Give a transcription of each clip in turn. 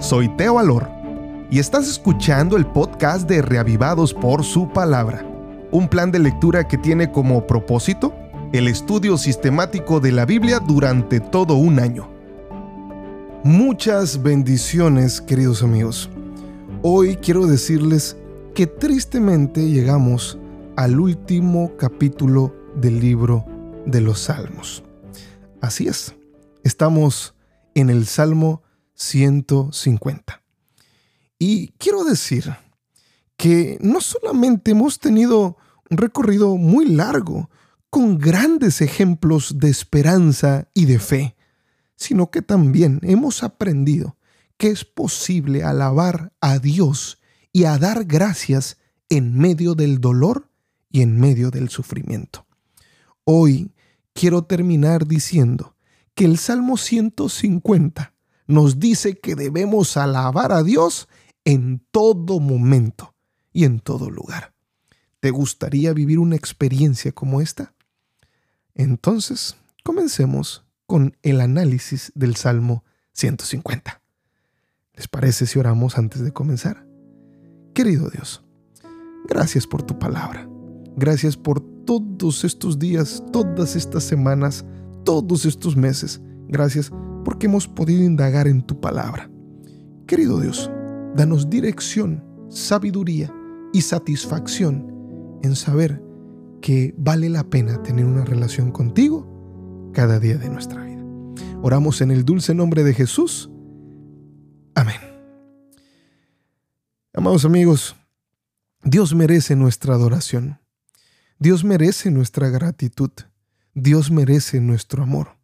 Soy Teo Alor y estás escuchando el podcast de Reavivados por su palabra, un plan de lectura que tiene como propósito el estudio sistemático de la Biblia durante todo un año. Muchas bendiciones, queridos amigos. Hoy quiero decirles que tristemente llegamos al último capítulo del libro de los Salmos. Así es, estamos en el Salmo 150. Y quiero decir que no solamente hemos tenido un recorrido muy largo, con grandes ejemplos de esperanza y de fe, sino que también hemos aprendido que es posible alabar a Dios y a dar gracias en medio del dolor y en medio del sufrimiento. Hoy quiero terminar diciendo que el Salmo 150 nos dice que debemos alabar a Dios en todo momento y en todo lugar. ¿Te gustaría vivir una experiencia como esta? Entonces, comencemos con el análisis del Salmo 150. ¿Les parece si oramos antes de comenzar? Querido Dios, gracias por tu palabra. Gracias por todos estos días, todas estas semanas, todos estos meses. Gracias porque hemos podido indagar en tu palabra. Querido Dios, danos dirección, sabiduría y satisfacción en saber que vale la pena tener una relación contigo cada día de nuestra vida. Oramos en el dulce nombre de Jesús. Amén. Amados amigos, Dios merece nuestra adoración. Dios merece nuestra gratitud. Dios merece nuestro amor.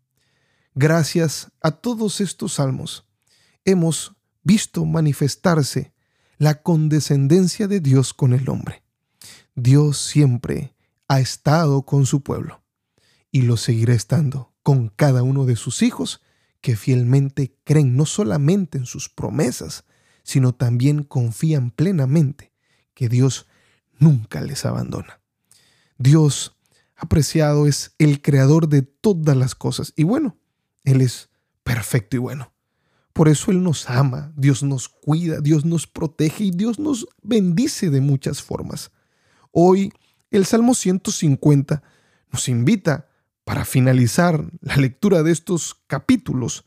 Gracias a todos estos salmos, hemos visto manifestarse la condescendencia de Dios con el hombre. Dios siempre ha estado con su pueblo y lo seguirá estando con cada uno de sus hijos que fielmente creen no solamente en sus promesas, sino también confían plenamente que Dios nunca les abandona. Dios apreciado es el creador de todas las cosas y bueno, él es perfecto y bueno. Por eso Él nos ama, Dios nos cuida, Dios nos protege y Dios nos bendice de muchas formas. Hoy el Salmo 150 nos invita, para finalizar la lectura de estos capítulos,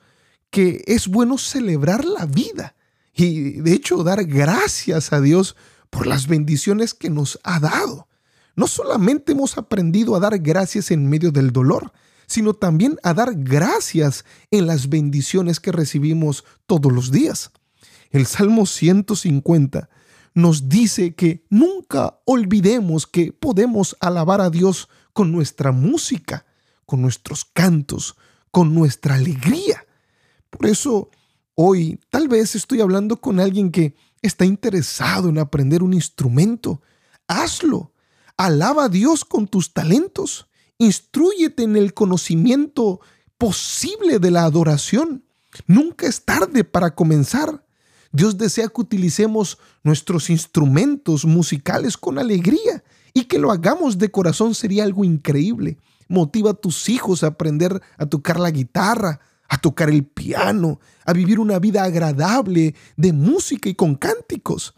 que es bueno celebrar la vida y de hecho dar gracias a Dios por las bendiciones que nos ha dado. No solamente hemos aprendido a dar gracias en medio del dolor, sino también a dar gracias en las bendiciones que recibimos todos los días. El Salmo 150 nos dice que nunca olvidemos que podemos alabar a Dios con nuestra música, con nuestros cantos, con nuestra alegría. Por eso hoy tal vez estoy hablando con alguien que está interesado en aprender un instrumento. Hazlo. Alaba a Dios con tus talentos. Instrúyete en el conocimiento posible de la adoración. Nunca es tarde para comenzar. Dios desea que utilicemos nuestros instrumentos musicales con alegría y que lo hagamos de corazón sería algo increíble. Motiva a tus hijos a aprender a tocar la guitarra, a tocar el piano, a vivir una vida agradable de música y con cánticos.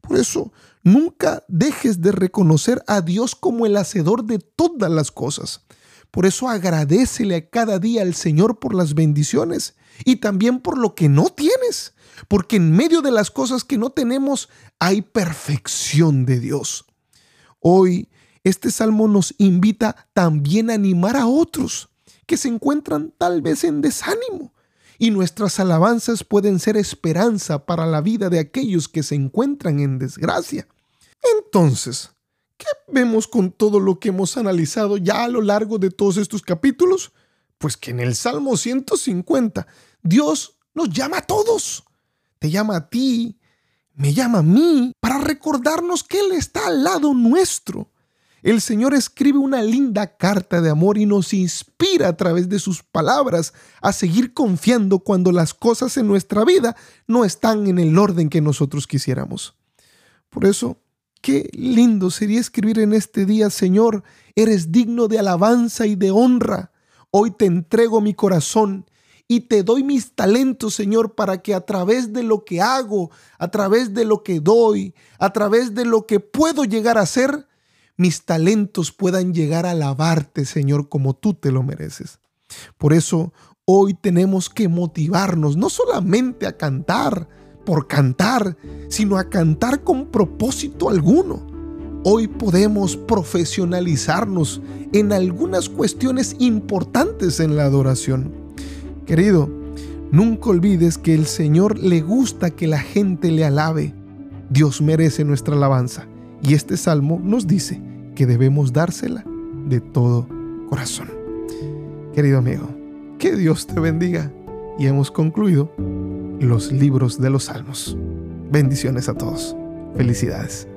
Por eso, nunca dejes de reconocer a Dios como el hacedor de todas las cosas. Por eso agradecele a cada día al Señor por las bendiciones y también por lo que no tienes, porque en medio de las cosas que no tenemos hay perfección de Dios. Hoy este salmo nos invita también a animar a otros que se encuentran tal vez en desánimo y nuestras alabanzas pueden ser esperanza para la vida de aquellos que se encuentran en desgracia. Entonces, ¿qué vemos con todo lo que hemos analizado ya a lo largo de todos estos capítulos? Pues que en el Salmo 150 Dios nos llama a todos. Te llama a ti, me llama a mí, para recordarnos que Él está al lado nuestro el Señor escribe una linda carta de amor y nos inspira a través de sus palabras a seguir confiando cuando las cosas en nuestra vida no están en el orden que nosotros quisiéramos. Por eso, qué lindo sería escribir en este día, Señor, eres digno de alabanza y de honra. Hoy te entrego mi corazón y te doy mis talentos, Señor, para que a través de lo que hago, a través de lo que doy, a través de lo que puedo llegar a ser, mis talentos puedan llegar a alabarte, Señor, como tú te lo mereces. Por eso hoy tenemos que motivarnos no solamente a cantar por cantar, sino a cantar con propósito alguno. Hoy podemos profesionalizarnos en algunas cuestiones importantes en la adoración. Querido, nunca olvides que el Señor le gusta que la gente le alabe. Dios merece nuestra alabanza y este salmo nos dice que debemos dársela de todo corazón. Querido amigo, que Dios te bendiga y hemos concluido los libros de los salmos. Bendiciones a todos. Felicidades.